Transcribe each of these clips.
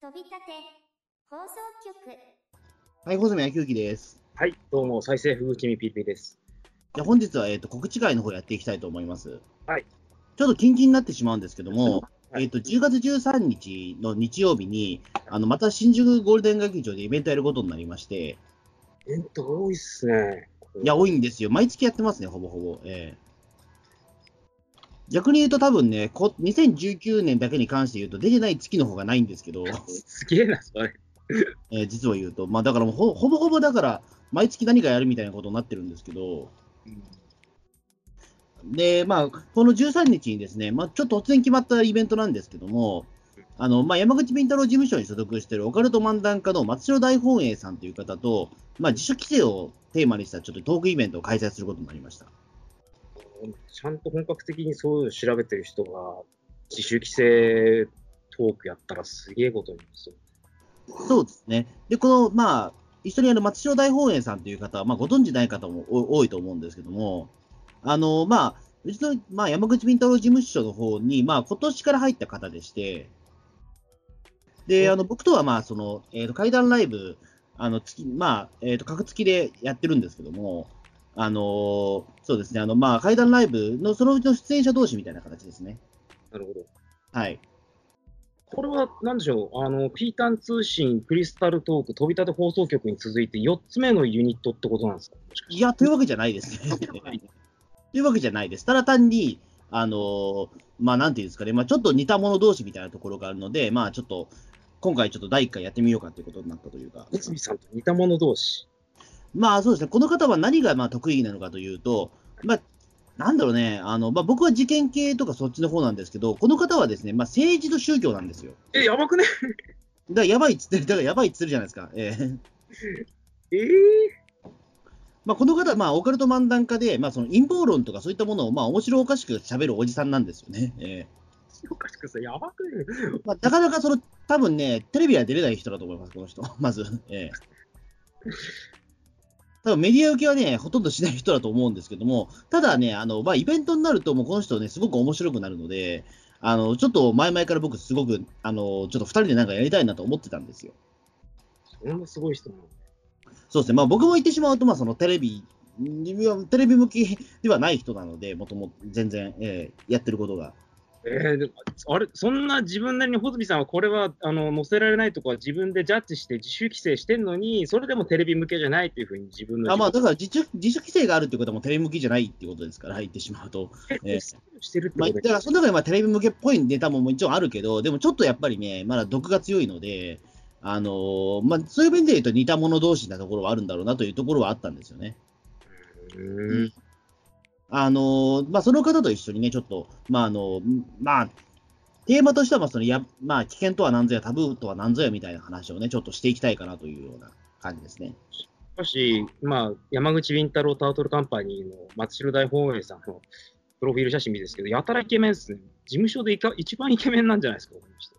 飛び立て放送局はい、穂積野球機です。はい、どうも、再生風君ピーピーです。じゃあ本日は、えー、と告知会の方やっていきたいと思います。はい。ちょっとキンキンになってしまうんですけども、はいえっと10月13日の日曜日に、あのまた新宿ゴールデン劇場でイベントやることになりまして、イベント多いっすね。いや、多いんですよ。毎月やってますね、ほぼほぼ。ええ逆に言うと多分ねこ、2019年だけに関して言うと、出てない月の方がないんですけど、すげえな、それ。えー実を言うと、まあだからもうほほぼほぼだから、毎月何かやるみたいなことになってるんですけど、で、まあ、この13日にですね、まあ、ちょっと突然決まったイベントなんですけども、あのまあ、山口敏太郎事務所に所属しているオカルト漫談家の松代大本営さんという方と、まあ、自主規制をテーマにしたちょっとトークイベントを開催することになりました。ちゃんと本格的にそういうの調べてる人が、自主規制トークやったらすげえことになりますよ。そうですね。で、この、まあ、一緒にある松代大本営さんという方は、まあ、ご存知ない方もお多いと思うんですけども、あの、まあ、うちの、まあ、山口敏太郎事務所の方に、まあ、今年から入った方でして、で、あの、僕とは、まあ、その、えっ、と、怪談ライブ、あの、月、まあ、えっ、と、格付きでやってるんですけども、あのそうですね、あの、まあ、怪談ライブの、そのうちの出演者同士みたいな形ですね。なるほど。はい。これは、なんでしょう、あの、ピータン通信、クリスタルトーク、飛び立て放送局に続いて4つ目のユニットってことなんですか？いや、というわけじゃないですね。というわけじゃないです。ただ単に、あのーまあ、なんていうんですかね、まあ、ちょっと似た者同士みたいなところがあるので、まあ、ちょっと、今回ちょっと第1回やってみようかということになったというか。内海さんと似た者同士。まあ、そうですね、この方は何がまあ得意なのかというと、まあ、なんだろうね、あのまあ、僕は事件系とかそっちの方なんですけど、この方はですね、まあ、政治と宗教なんですよ。え、やばくね？だからやばいっつってる、だからやばいっつってるじゃないですか。ええええまあ、この方は、まあ、オカルト漫談家で、まあ、その陰謀論とかそういったものを、まあ、面白おかしく喋るおじさんなんですよね。ええおかしくさ、やばくね？まあ、なかなかその、多分ね、テレビは出れない人だと思います、この人。まず。ええ。多分メディア受けはね、ほとんどしない人だと思うんですけども、ただね、あの、まあ、イベントになると、もうこの人ね、すごく面白くなるので、あの、ちょっと前々から僕、すごく、あの、ちょっと二人でなんかやりたいなと思ってたんですよ。そんなすごい人そうですね、まあ、僕も言ってしまうと、まあ、そのテレビ、テレビ向きではない人なので、もともと全然、ええやってることが。えー、あれ、そんな自分なりに穂積さんはこれはあの載せられないとか自分でジャッジして自主規制してんのに、それでもテレビ向けじゃないっていうふうに自分のあまあ、自だから自主自主規制があるってことはもうテレビ向きじゃないっていうことですから、言ってしまうと。分えーしてるまあ、だからその中でまあテレビ向けっぽいネタももちろんあるけど、でもちょっとやっぱりね、まだ毒が強いので、あのーまあ、そういう面で言うと似た者同士なところはあるんだろうなというところはあったんですよね。うーんあのーまあ、その方と一緒にね、ちょっと、まああのまあ、テーマとしてはまあそのや、まあ、危険とは何ぞや、タブーとは何ぞやみたいな話をね、ちょっとしていきたいかなというような感じですね。しかし、まあ、山口敏太郎タートルカンパニーの松代大本営さんのプロフィール写真見ですけど、やたらイケメンですね。事務所でいか一番イケメンなんじゃないですか、この人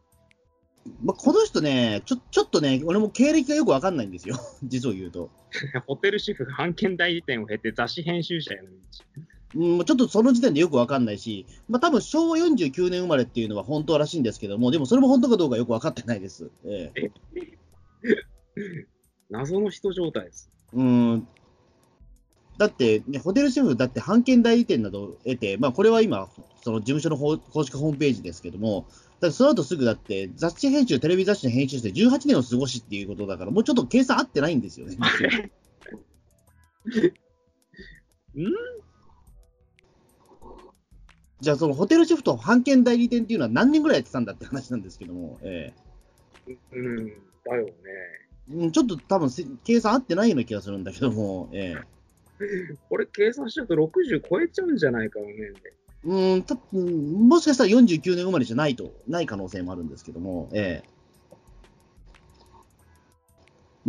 まあ、この人ねちょ、ちょっとね、俺も経歴がよくわかんないんですよ、実を言うと。ホテルシェフ、版権代理店を経て雑誌編集者への道。うん、ちょっとその時点でよくわかんないし、まあ多分昭和49年生まれっていうのは本当らしいんですけども、でもそれも本当かどうかよく分かってないです。ええ謎の人状態です。うんだって、ね、ホテルシェフ、だって版権代理店などを得て、まあ、これは今、その事務所の方公式ホームページですけども、だその後すぐだって、雑誌編集、テレビ雑誌の編集して18年を過ごしっていうことだから、もうちょっと計算合ってないんですよね。ん？じゃあ、そのホテルシェフと版権代理店っていうのは何年ぐらいやってたんだって話なんですけども、えうん、だよね。えうん、ちょっと多分せ計算合ってないような気がするんだけども、ええ これ計算しちゃうと60超えちゃうんじゃないか、面で。うんたうんもしかしたら49年生まれじゃないと、ない可能性もあるんですけども、ええ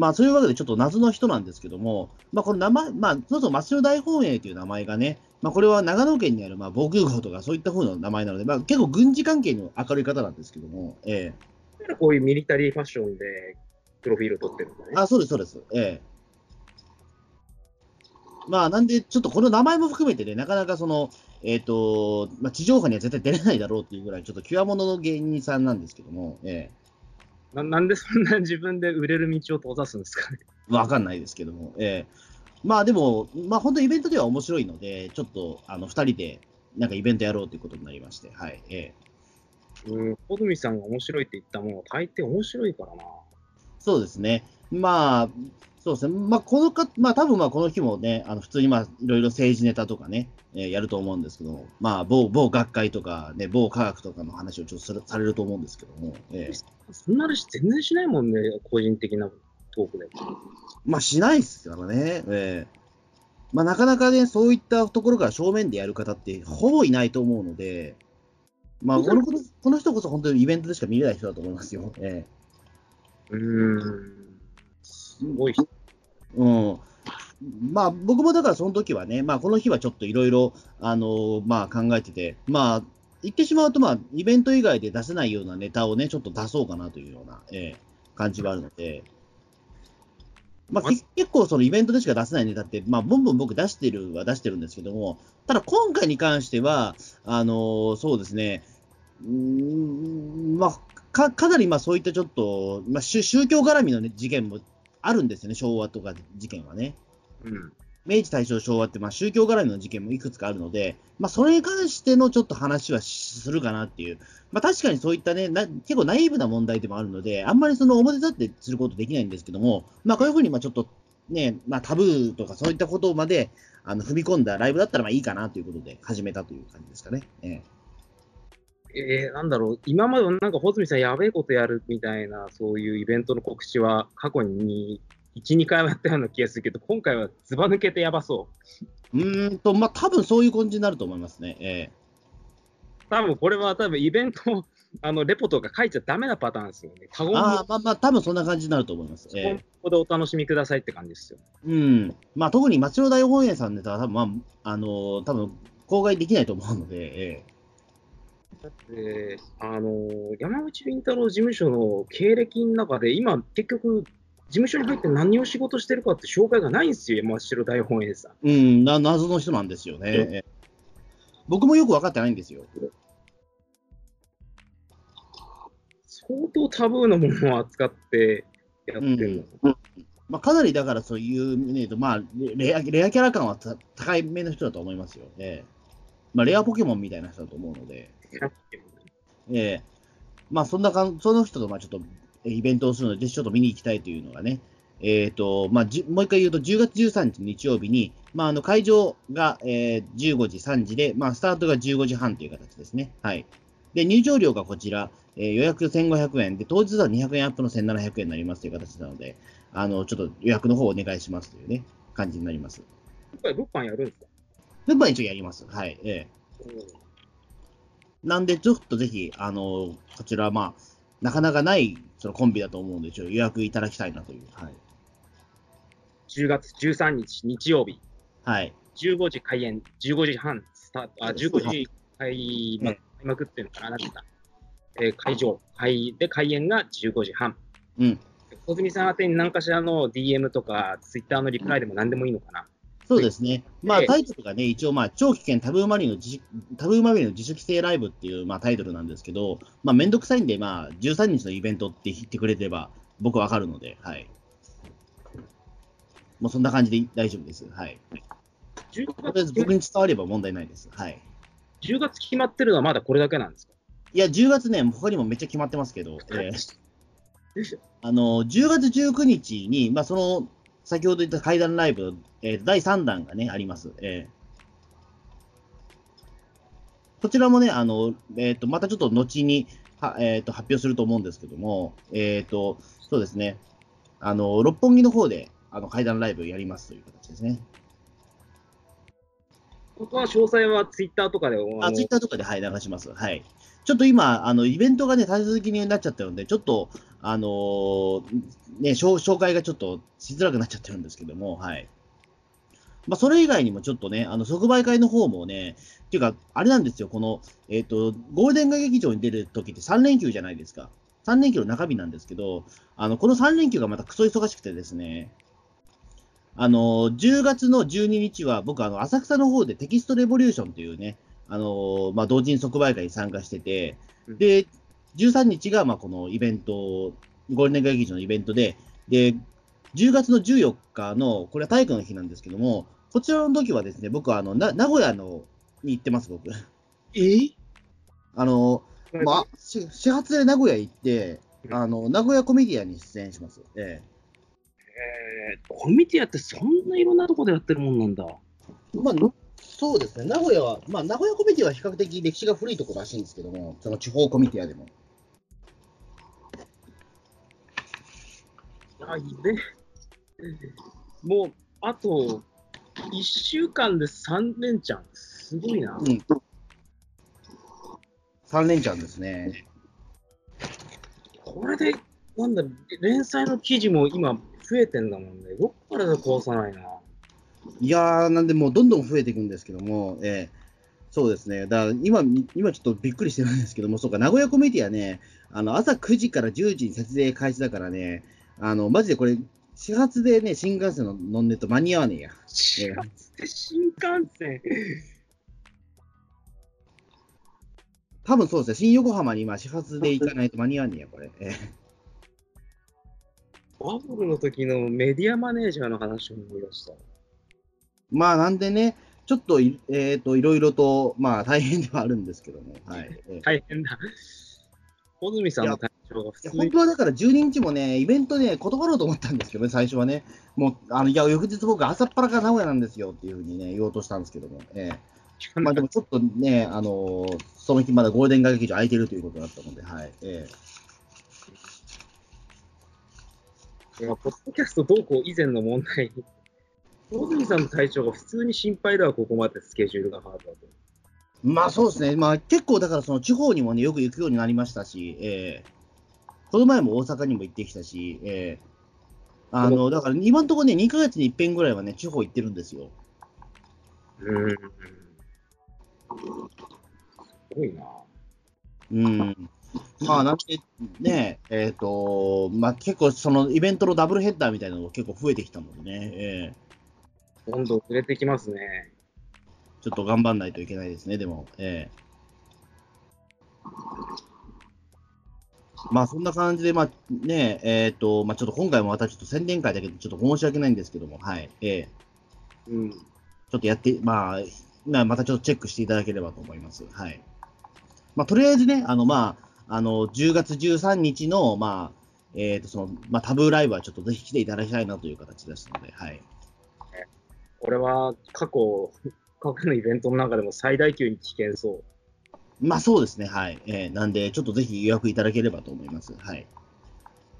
まあ、そういうわけでちょっと謎の人なんですけども、まあ、この名前、まあ、そもそも松代大本営という名前がね、まあ、これは長野県にある、まあ、防空壕とかそういった風の名前なので、まあ、結構軍事関係の明るい方なんですけども、ええこういうミリタリーファッションでプロフィール取ってるんだね。あ、そうです、そうです。ええまあ、なんで、ちょっとこの名前も含めてね、なかなかその、えっ、と、まあ、地上波には絶対出れないだろうっていうぐらい、ちょっと極物の芸人さんなんですけども、ええななんでそんな自分で売れる道を閉ざすんですかね？わかんないですけども、ええまあでも、まあ本当イベントでは面白いので、ちょっと、あの、二人で、なんかイベントやろうということになりまして、はい、ええうん、小泉さんが面白いって言ったもの、大抵面白いからな。そうですね。まあ、そうですね。まあ、このか、まあ、多分まあ、この日もね、あの、普通にまあ、いろいろ政治ネタとかね、えーやると思うんですけども、まあ、某、某学会とか、ね、某科学とかの話をちょっとするされると思うんですけども、えーそんな話全然しないもんね、個人的なトークで。まあ、しないですからね。えーまあ、なかなかね、そういったところから正面でやる方って、ほぼいないと思うので、まあ、このこのこの人こそ本当にイベントでしか見れない人だと思いますよ。えうーん。すごい。うん。まあ、僕もだからその時はね、まあ、この日はちょっといろいろ、あのーまあ、考えてて、まあ、言ってしまうと、まあ、イベント以外で出せないようなネタをね、ちょっと出そうかなというような、えー感じはあるので、まあ、結構そのイベントでしか出せないネタって、まあ、ボンボン僕出してるは出してるんですけども、ただ今回に関しては、あのーそうですね、うーん、まあ、かかなりまあそういったちょっと、まあ、宗宗教絡みの、ね、事件もあるんですよね、昭和とか事件はね。うん。明治、大正、昭和って、まあ、宗教絡みの事件もいくつかあるので、まあ、それに関してのちょっと話はするかなっていう、まあ、確かにそういったねな、結構ナイーブな問題でもあるので、あんまりその表立ってすることできないんですけども、まあ、こういうふうにまあちょっとね、まあ、タブーとかそういったことまであの踏み込んだライブだったらまあいいかなということで始めたという感じですかね。えええー、なんだろう、今までなんか穂積さんやべえことやるみたいな、そういうイベントの告知は過去に1、2回はやったような気がするけど、今回はずば抜けてやばそう。うーんと、まあ、多分そういう感じになると思いますね。ええ多分これは多分イベント、あのレポとか書いちゃダメなパターンですよね。過言ああ、まあまあ、多分そんな感じになると思います。ええここでお楽しみくださいって感じですよ。うん。まあ、特に松代大本営さんネタは多分、まあ、あのー多分公開できないと思うので、えだって、あの山口敏太郎事務所の経歴の中で、今、結局、事務所に入って何を仕事してるかって紹介がないんですよ、山城大本営さん。えうん、な謎の人なんですよね。ええ僕もよく分かってないんですよ。相当タブーなものを扱ってやってるの。まあ、かなりだからそういうね、まあレレア、レアキャラ感はた高いめの人だと思いますよ。ええまあ、レアポケモンみたいな人だと思うので、ええまあ、そんなかん、その人とまあちょっとえイベントをするので、ぜひちょっと見に行きたいというのがね、えっ、と、まあ、じゅもう一回言うと、10月13日日曜日に、まあ、あの、会場が、えー15時3時で、まあ、スタートが15時半という形ですね。はい。で、入場料がこちら、えー予約1500円で、当日は200円アップの1700円になりますという形なので、あの、ちょっと予約の方をお願いしますというね、感じになります。今回、物販やるんですか？一応やります。はい。ええなんで、ちょっとぜひ、あの、こちら、まあ、なかなかないそのコンビだと思うんで、ちょっと予約いただきたいなという。はい。10月13日日曜日、はい。15時開演、15時半スタート、あ、15時開幕,、ね開幕っていうのかな、なんだ、えー会場、会で開演が15時半。うん。小泉さん宛てに何かしらの DM とか、ツイッターのリプライでも何でもいいのかな。そうですね。まあ、ええタイトルがね、一応、まあ、超危険タブーマリンの自主、タブーマリンの自主規制ライブっていう、まあ、タイトルなんですけど、まあ、めんどくさいんで、まあ、13日のイベントって言ってくれれば、僕はわかるので、はい。もうそんな感じで大丈夫です。はい。10とりあえず月僕に伝われば問題ないです。はい。10月決まってるのはまだこれだけなんですか？いや、10月ね、他にもめっちゃ決まってますけど、えー あの、10月19日に、まあ、その、先ほど言った階段ライブ、えー第3弾がね、あります。えーこちらもね、あの、えっ、と、またちょっと後に、はえっ、と、発表すると思うんですけども、えっ、と、そうですね、あの、六本木の方で、あの、階段ライブやりますという形ですね。ここは詳細はツイッターとかで、あツイッターとかで、はい、流します。はい。ちょっと今、あの、イベントがね、立て続きになっちゃったので、ちょっと、あのーね、紹介がちょっとしづらくなっちゃってるんですけども、はい。まあ、それ以外にもちょっとね、あの、即売会の方もね、っていうか、あれなんですよ、この、えっ、と、ゴールデン街劇場に出る時って3連休じゃないですか。3連休の中日なんですけど、あの、この3連休がまたクソ忙しくてですね、あの、10月の12日は僕、あの、浅草の方でテキストレボリューションというね、あの、まあ、同人即売会に参加してて、で、13日が、まあ、このイベントゴールデン街劇場のイベントで、で、10月の14日の、これは体育の日なんですけども、こちらの時はですね、僕はあのな名古屋のに行ってます、僕。え？あの、まあ、し始発で名古屋行って、あの、名古屋コメディアに出演します。ええー、コミティアってそんないろんなとこでやってるもんなんだ。えまあ、のそうですね、名古屋は、まあ、名古屋コメディアは比較的歴史が古いところらしいんですけども、その地方コメディアでも。あ、いいね。もう、あと、1週間で3連チャン。すごいな。うん。3連チャンですね。これで、なんだ、連載の記事も今増えてんだもんね。どっからで壊さないな。いやー、なんでもうどんどん増えていくんですけども、ええそうですね。だから今、今ちょっとびっくりしてるんですけども、そうか、名古屋コメディアね、あの、朝9時から10時に節税開始だからね、あの、マジでこれ、始発でね、新幹線の乗んねえと間に合わねえや。始発で新幹線？多分そうですね、新横浜に今、始発で行かないと間に合わねえや、これ。ええバブルの時のメディアマネージャーの話を思い出した。まあ、なんでね、ちょっとい、えっ、と、いろいろと、まあ、大変ではあるんですけども、はい。ええ大変だ。穂積さんの体調が普通に。本当はだから12日もね、イベントね、断ろうと思ったんですけどね、最初はね、もう、あのいや、翌日僕、朝っぱらから名古屋なんですよっていうふうにね、言おうとしたんですけども、ええまあでもちょっとね、あのーその日まだゴールデン街劇場空いてるということだったので、はい。えいやポッドキャストどうこう以前の問題。穂積さんの体調が普通に心配だわ、ここまでスケジュールがハードだと。えまあそうですね、まあ結構だからその地方にもね、よく行くようになりましたし、ええこの前も大阪にも行ってきたし、ええあの、だから今のところね、2ヶ月に一遍ぐらいはね、地方行ってるんですよ。うーん。すごいな。うん。まあ、なんで、ね、えっ、と、まあ結構そのイベントのダブルヘッダーみたいなのが結構増えてきたのでね、ええどんどん売れてきますね。ちょっと頑張んないといけないですね、でも。ええまあそんな感じで、まあね、えっ、と、まあちょっと今回もまたちょっと宣伝会だけど、ちょっと申し訳ないんですけども、はい。ええうん。ちょっとやって、まあ、まあまたちょっとチェックしていただければと思います。はい。まあとりあえずね、あの、まあ、あの、10月13日の、まあ、えっ、と、その、まあタブーライブはちょっとぜひ来ていただきたいなという形ですので、はい。これは過去、過去のイベントの中でも最大級に危険そう。まあそうですね、はい。えーなんで、ちょっとぜひ予約いただければと思います。はい。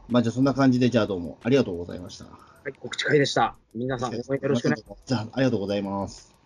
まあじゃあそんな感じで、じゃあどうもありがとうございました。はい、告知会でした。皆さん、応援よろしくお願いします。じゃあ、ありがとうございます。